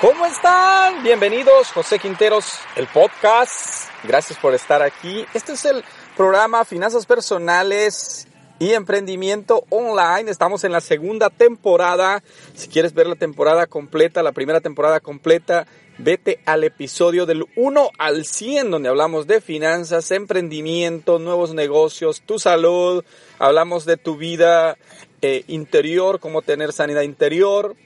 ¿Cómo están? Bienvenidos, José Quinteros, el podcast. Gracias por estar aquí. Este es el programa Finanzas Personales y Emprendimiento Online. Estamos en la segunda temporada. Si quieres ver la temporada completa, la primera temporada completa, vete al episodio del 1 al 100, donde hablamos de finanzas, emprendimiento, nuevos negocios, tu salud. Hablamos de tu vida eh, interior, cómo tener sanidad interior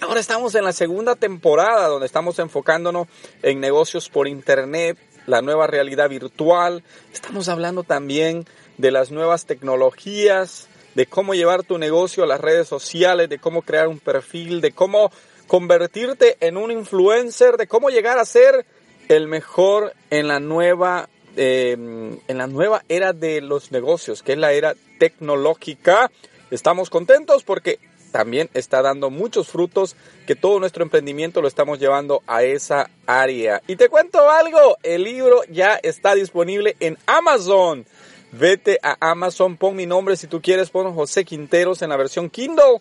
Ahora estamos en la segunda temporada donde estamos enfocándonos en negocios por internet, la nueva realidad virtual. Estamos hablando también de las nuevas tecnologías, de cómo llevar tu negocio a las redes sociales, de cómo crear un perfil, de cómo convertirte en un influencer, de cómo llegar a ser el mejor en la nueva eh, en la nueva era de los negocios, que es la era tecnológica. Estamos contentos porque también está dando muchos frutos, que todo nuestro emprendimiento lo estamos llevando a esa área. Y te cuento algo, el libro ya está disponible en Amazon. Vete a Amazon, pon mi nombre si tú quieres, pon José Quinteros en la versión Kindle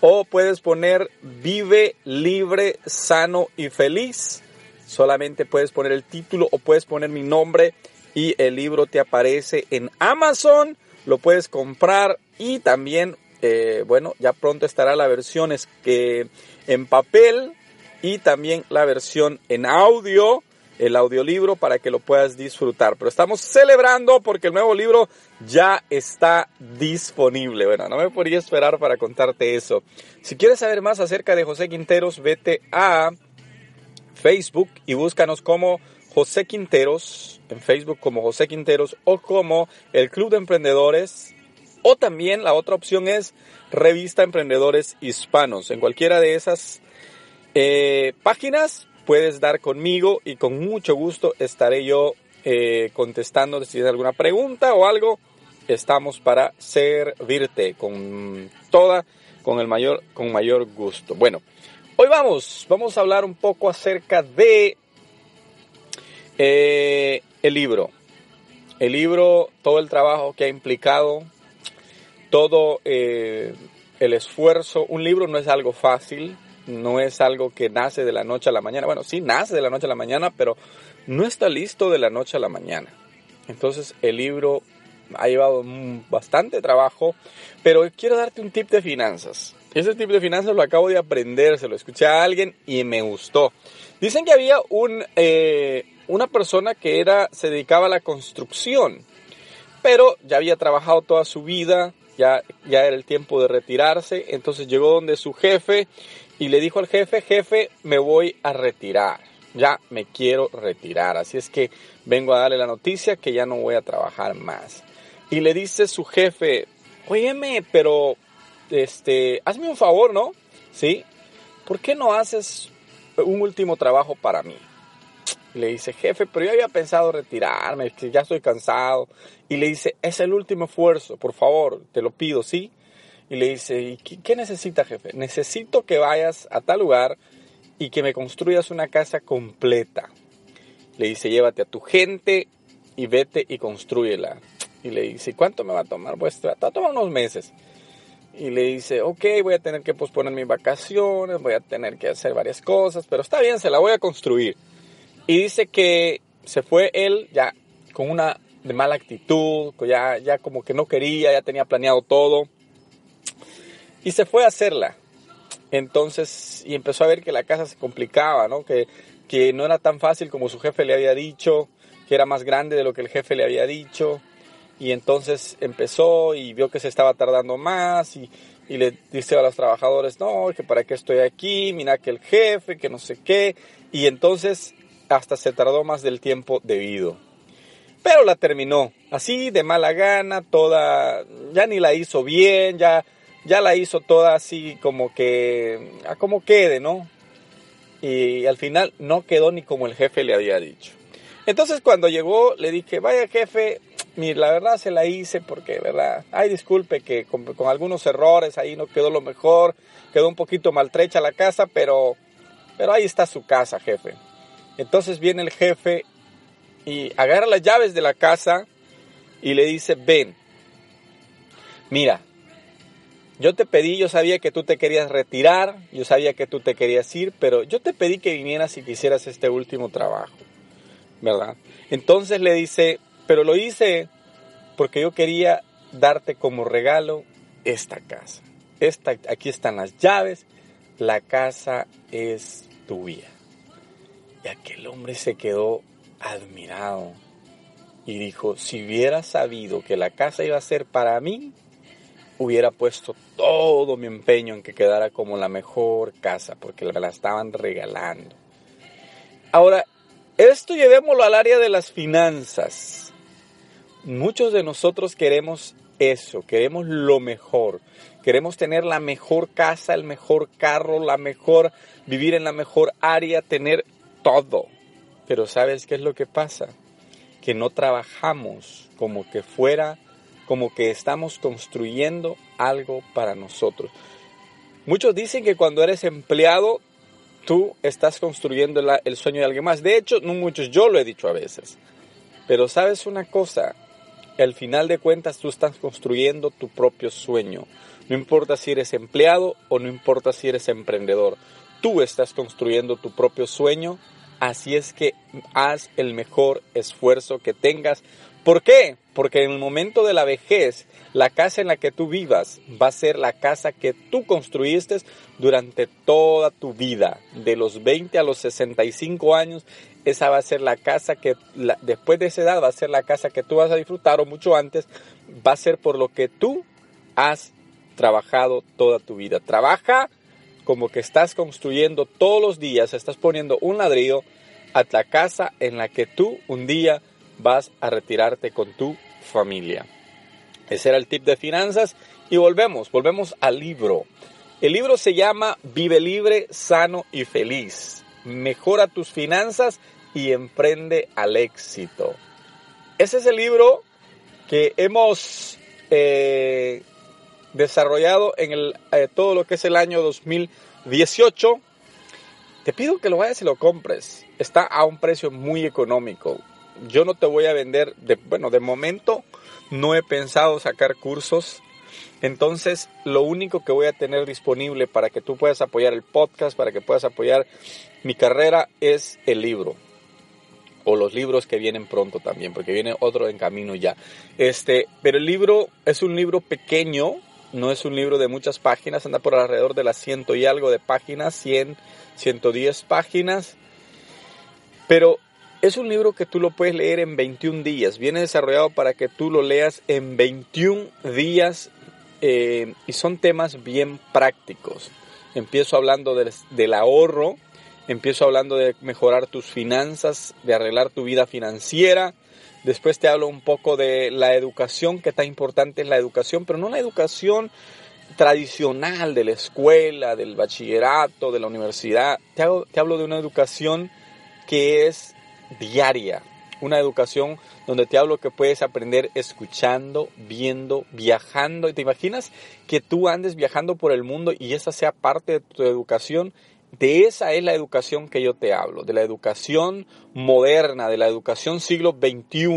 o puedes poner Vive libre, sano y feliz. Solamente puedes poner el título o puedes poner mi nombre y el libro te aparece en Amazon. Lo puedes comprar y también eh, bueno, ya pronto estará la versión en papel y también la versión en audio, el audiolibro para que lo puedas disfrutar. Pero estamos celebrando porque el nuevo libro ya está disponible. Bueno, no me podría esperar para contarte eso. Si quieres saber más acerca de José Quinteros, vete a Facebook y búscanos como José Quinteros, en Facebook como José Quinteros o como el Club de Emprendedores o también la otra opción es Revista Emprendedores Hispanos. En cualquiera de esas eh, páginas puedes dar conmigo y con mucho gusto estaré yo eh, contestando si tienes alguna pregunta o algo. Estamos para servirte con toda, con el mayor, con mayor gusto. Bueno, hoy vamos, vamos a hablar un poco acerca de eh, el libro. El libro, todo el trabajo que ha implicado, todo eh, el esfuerzo. Un libro no es algo fácil, no es algo que nace de la noche a la mañana. Bueno, sí nace de la noche a la mañana, pero no está listo de la noche a la mañana. Entonces el libro ha llevado bastante trabajo, pero quiero darte un tip de finanzas. Ese tip de finanzas lo acabo de aprender, se lo escuché a alguien y me gustó. Dicen que había un, eh, una persona que era, se dedicaba a la construcción, pero ya había trabajado toda su vida, ya, era el tiempo de retirarse, entonces llegó donde su jefe y le dijo al jefe, jefe, me voy a retirar, ya me quiero retirar, así es que vengo a darle la noticia que ya no voy a trabajar más. Y le dice su jefe, óyeme, pero, este, hazme un favor, ¿no? ¿Sí? ¿Por qué no haces un último trabajo para mí? Le dice, jefe, pero yo había pensado retirarme, que ya estoy cansado. Y le dice, es el último esfuerzo, por favor, te lo pido, ¿sí? Y le dice, ¿y qué, necesita, jefe? Necesito que vayas a tal lugar y que me construyas una casa completa. Le dice, llévate a tu gente y vete y construyela. Y le dice, ¿cuánto me va a tomar? Pues va a tomar unos meses. Y le dice, ok, voy a tener que posponer mis vacaciones, voy a tener que hacer varias cosas, pero está bien, se la voy a construir. Y dice que se fue él ya con una de mala actitud, ya, ya como que no quería, ya tenía planeado todo. Y se fue a hacerla. Entonces, y empezó a ver que la casa se complicaba, ¿no? Que, que no era tan fácil como su jefe le había dicho, que era más grande de lo que el jefe le había dicho. Y entonces empezó y vio que se estaba tardando más y, y le dice a los trabajadores, no, que para qué estoy aquí, mira que el jefe, que no sé qué. Y entonces hasta se tardó más del tiempo debido. Pero la terminó, así de mala gana, toda, ya ni la hizo bien, ya ya la hizo toda así como que, a como quede, ¿no? Y al final no quedó ni como el jefe le había dicho. Entonces cuando llegó le dije, vaya jefe, mire, la verdad se la hice porque, ¿verdad? Ay, disculpe que con, con, algunos errores ahí no quedó lo mejor, quedó un poquito maltrecha la casa, pero, pero ahí está su casa, jefe. Entonces viene el jefe y agarra las llaves de la casa y le dice, ven, mira, yo te pedí, yo sabía que tú te querías retirar, yo sabía que tú te querías ir, pero yo te pedí que vinieras y quisieras este último trabajo, ¿verdad? Entonces le dice, pero lo hice porque yo quería darte como regalo esta casa. Esta, aquí están las llaves, la casa es tuya. Y aquel hombre se quedó admirado y dijo, si hubiera sabido que la casa iba a ser para mí, hubiera puesto todo mi empeño en que quedara como la mejor casa, porque me la estaban regalando. Ahora, esto llevémoslo al área de las finanzas. Muchos de nosotros queremos eso, queremos lo mejor, queremos tener la mejor casa, el mejor carro, la mejor, vivir en la mejor área, tener todo. Pero ¿sabes qué es lo que pasa? Que no trabajamos como que fuera, como que estamos construyendo algo para nosotros. Muchos dicen que cuando eres empleado, tú estás construyendo el sueño de alguien más. De hecho, no muchos, yo lo he dicho a veces. Pero sabes una cosa, al final de cuentas tú estás construyendo tu propio sueño. No importa si eres empleado o no importa si eres emprendedor. Tú estás construyendo tu propio sueño Así es que haz el mejor esfuerzo que tengas. ¿Por qué? Porque en el momento de la vejez, la casa en la que tú vivas va a ser la casa que tú construiste durante toda tu vida. De los 20 a los 65 años, esa va a ser la casa que, después de esa edad, va a ser la casa que tú vas a disfrutar o mucho antes, va a ser por lo que tú has trabajado toda tu vida. Trabaja como que estás construyendo todos los días, estás poniendo un ladrillo a la casa en la que tú un día vas a retirarte con tu familia. Ese era el tip de finanzas y volvemos, volvemos al libro. El libro se llama Vive libre, sano y feliz. Mejora tus finanzas y emprende al éxito. Ese es el libro que hemos eh, desarrollado en el, eh, todo lo que es el año 2018. Te pido que lo vayas y lo compres. Está a un precio muy económico. Yo no te voy a vender, de, bueno, de momento no he pensado sacar cursos. Entonces, lo único que voy a tener disponible para que tú puedas apoyar el podcast, para que puedas apoyar mi carrera, es el libro o los libros que vienen pronto también, porque viene otro en camino ya. Este, pero el libro es un libro pequeño, no es un libro de muchas páginas, anda por alrededor de las ciento y algo de páginas, 100, 110 páginas. Pero es un libro que tú lo puedes leer en 21 días. Viene desarrollado para que tú lo leas en 21 días eh, y son temas bien prácticos. Empiezo hablando del, del ahorro, empiezo hablando de mejorar tus finanzas, de arreglar tu vida financiera, Después te hablo un poco de la educación, que tan importante es la educación, pero no la educación tradicional de la escuela, del bachillerato, de la universidad. Te, te hablo de una educación que es diaria, una educación donde te hablo que puedes aprender escuchando, viendo, viajando. ¿Y te imaginas que tú andes viajando por el mundo y esa sea parte de tu educación? De esa es la educación que yo te hablo, de la educación moderna, de la educación siglo XXI,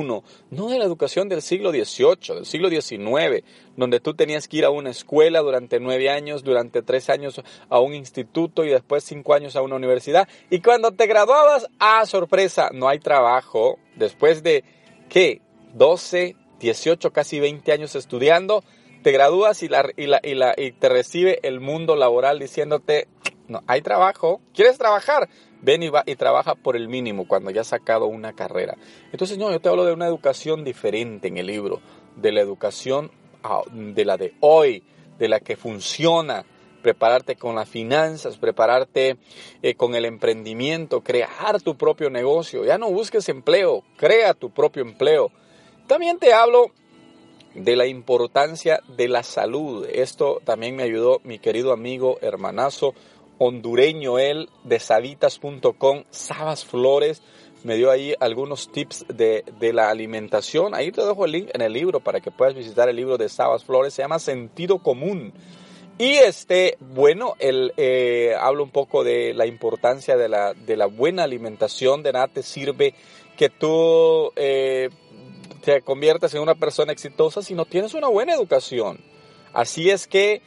no de la educación del siglo XVIII, del siglo XIX, donde tú tenías que ir a una escuela durante nueve años, durante tres años a un instituto y después cinco años a una universidad. Y cuando te graduabas, ¡ah, sorpresa! No hay trabajo. Después de, ¿qué? 12, 18, casi 20 años estudiando, te gradúas y, y, la, y, la, y te recibe el mundo laboral diciéndote, no, hay trabajo. ¿Quieres trabajar? Ven y, trabaja por el mínimo cuando ya has sacado una carrera. Entonces, no, yo te hablo de una educación diferente en el libro, de la educación ah, de la de hoy, de la que funciona, prepararte con las finanzas, prepararte eh, con el emprendimiento, crear tu propio negocio. Ya no busques empleo, crea tu propio empleo. También te hablo de la importancia de la salud. Esto también me ayudó mi querido amigo hermanazo hondureño, él de sabitas.com, Sabas Flores, me dio ahí algunos tips de, la alimentación. Ahí te dejo el link en el libro para que puedas visitar el libro de Sabas Flores, se llama Sentido Común. Y este, bueno, él eh, habla un poco de la importancia de la, de la buena alimentación, de nada te sirve que tú eh, te conviertas en una persona exitosa si no tienes una buena educación. Así es que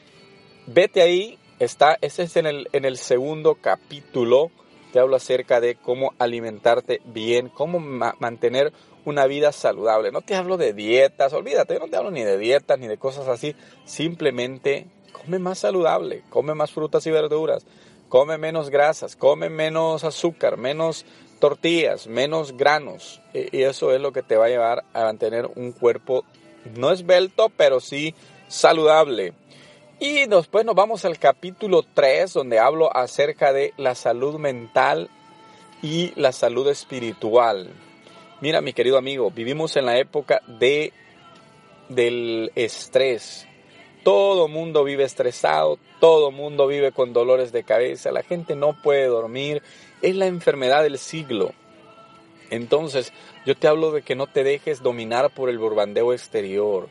vete ahí, está, ese es en el, en el segundo capítulo, te hablo acerca de cómo alimentarte bien, cómo mantener una vida saludable. No te hablo de dietas, olvídate, no te hablo ni de dietas ni de cosas así, simplemente come más saludable, come más frutas y verduras, come menos grasas, come menos azúcar, menos tortillas, menos granos. Y eso es lo que te va a llevar a mantener un cuerpo no esbelto, pero sí saludable. Y después nos vamos al capítulo 3, donde hablo acerca de la salud mental y la salud espiritual. Mira, mi querido amigo, vivimos en la época de del estrés. Todo mundo vive estresado, todo mundo vive con dolores de cabeza, la gente no puede dormir, es la enfermedad del siglo. Entonces, yo te hablo de que no te dejes dominar por el borbandeo exterior,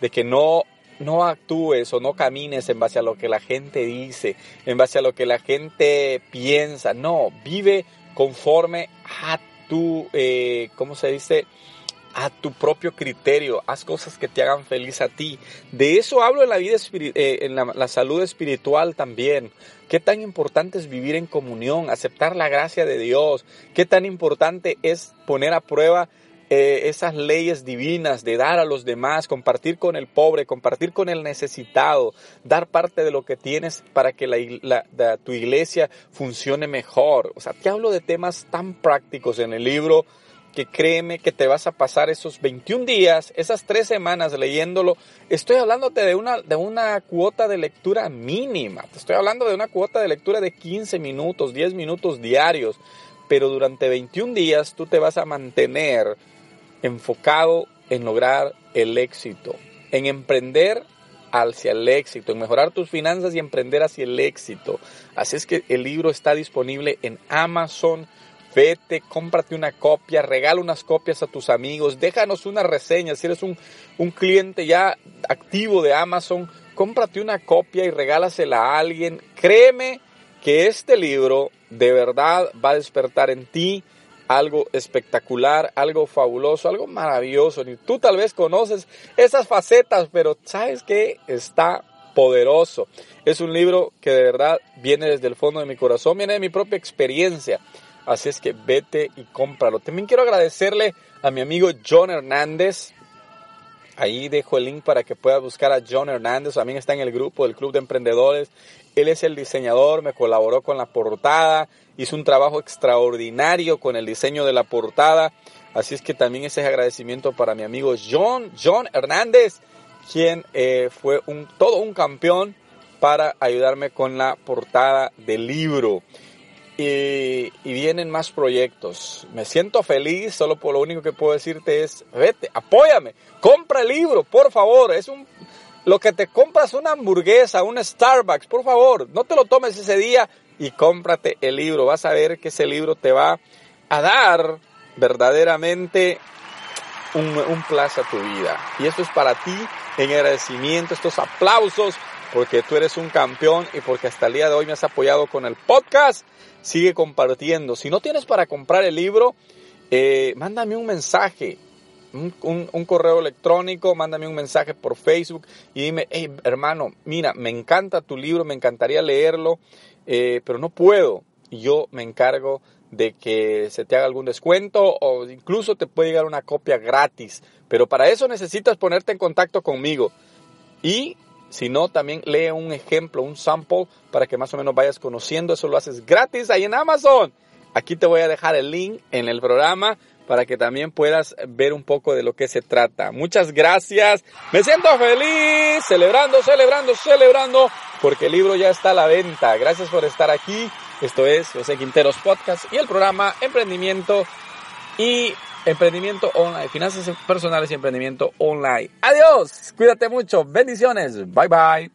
de que no no actúes o no camines en base a lo que la gente dice, en base a lo que la gente piensa, no, vive conforme a tu, eh, ¿cómo se dice? a tu propio criterio, haz cosas que te hagan feliz a ti. De eso hablo en la vida eh, en la, salud espiritual también. Qué tan importante es vivir en comunión, aceptar la gracia de Dios. Qué tan importante es poner a prueba eh, esas leyes divinas de dar a los demás, compartir con el pobre, compartir con el necesitado, dar parte de lo que tienes para que tu iglesia funcione mejor. O sea, te hablo de temas tan prácticos en el libro que créeme que te vas a pasar esos 21 días, esas tres semanas leyéndolo. Estoy hablándote de una, de una cuota de lectura mínima. Te estoy hablando de una cuota de lectura de 15 minutos, 10 minutos diarios. Pero durante 21 días tú te vas a mantener enfocado en lograr el éxito, en emprender hacia el éxito, en mejorar tus finanzas y emprender hacia el éxito. Así es que el libro está disponible en Amazon Vete, cómprate una copia, regala unas copias a tus amigos, déjanos una reseña. Si eres un, un cliente ya activo de Amazon, cómprate una copia y regálasela a alguien. Créeme que este libro de verdad va a despertar en ti algo espectacular, algo fabuloso, algo maravilloso. Tú tal vez conoces esas facetas, pero sabes que está poderoso. Es un libro que de verdad viene desde el fondo de mi corazón, viene de mi propia experiencia. Así es que vete y cómpralo. También quiero agradecerle a mi amigo John Hernández. Ahí dejo el link para que puedas buscar a John Hernández. También está en el grupo del Club de Emprendedores. Él es el diseñador, me colaboró con la portada, hizo un trabajo extraordinario con el diseño de la portada. Así es que también ese es agradecimiento para mi amigo John, John Hernández, quien eh, fue un, todo un campeón para ayudarme con la portada del libro y, vienen más proyectos. Me siento feliz, solo por lo único que puedo decirte es, vete, apóyame, compra el libro, por favor. Es un, lo que te compras una hamburguesa, un Starbucks, por favor, no te lo tomes ese día y cómprate el libro. Vas a ver que ese libro te va a dar verdaderamente un, un plazo a tu vida. Y esto es para ti en agradecimiento, estos aplausos, porque tú eres un campeón y porque hasta el día de hoy me has apoyado con el podcast sigue compartiendo. Si no tienes para comprar el libro, eh, mándame un mensaje, un, correo electrónico, mándame un mensaje por Facebook y dime, hey, hermano, mira, me encanta tu libro, me encantaría leerlo, eh, pero no puedo. Yo me encargo de que se te haga algún descuento o incluso te puede llegar una copia gratis. Pero para eso necesitas ponerte en contacto conmigo. Y si no, también lee un ejemplo, un sample, para que más o menos vayas conociendo. Eso lo haces gratis ahí en Amazon. Aquí te voy a dejar el link en el programa para que también puedas ver un poco de lo que se trata. Muchas gracias. Me siento feliz, celebrando, celebrando, celebrando, porque el libro ya está a la venta. Gracias por estar aquí. Esto es José Quinteros Podcast y el programa Emprendimiento y emprendimiento online, finanzas personales y emprendimiento online. Adiós, cuídate mucho, bendiciones, bye bye.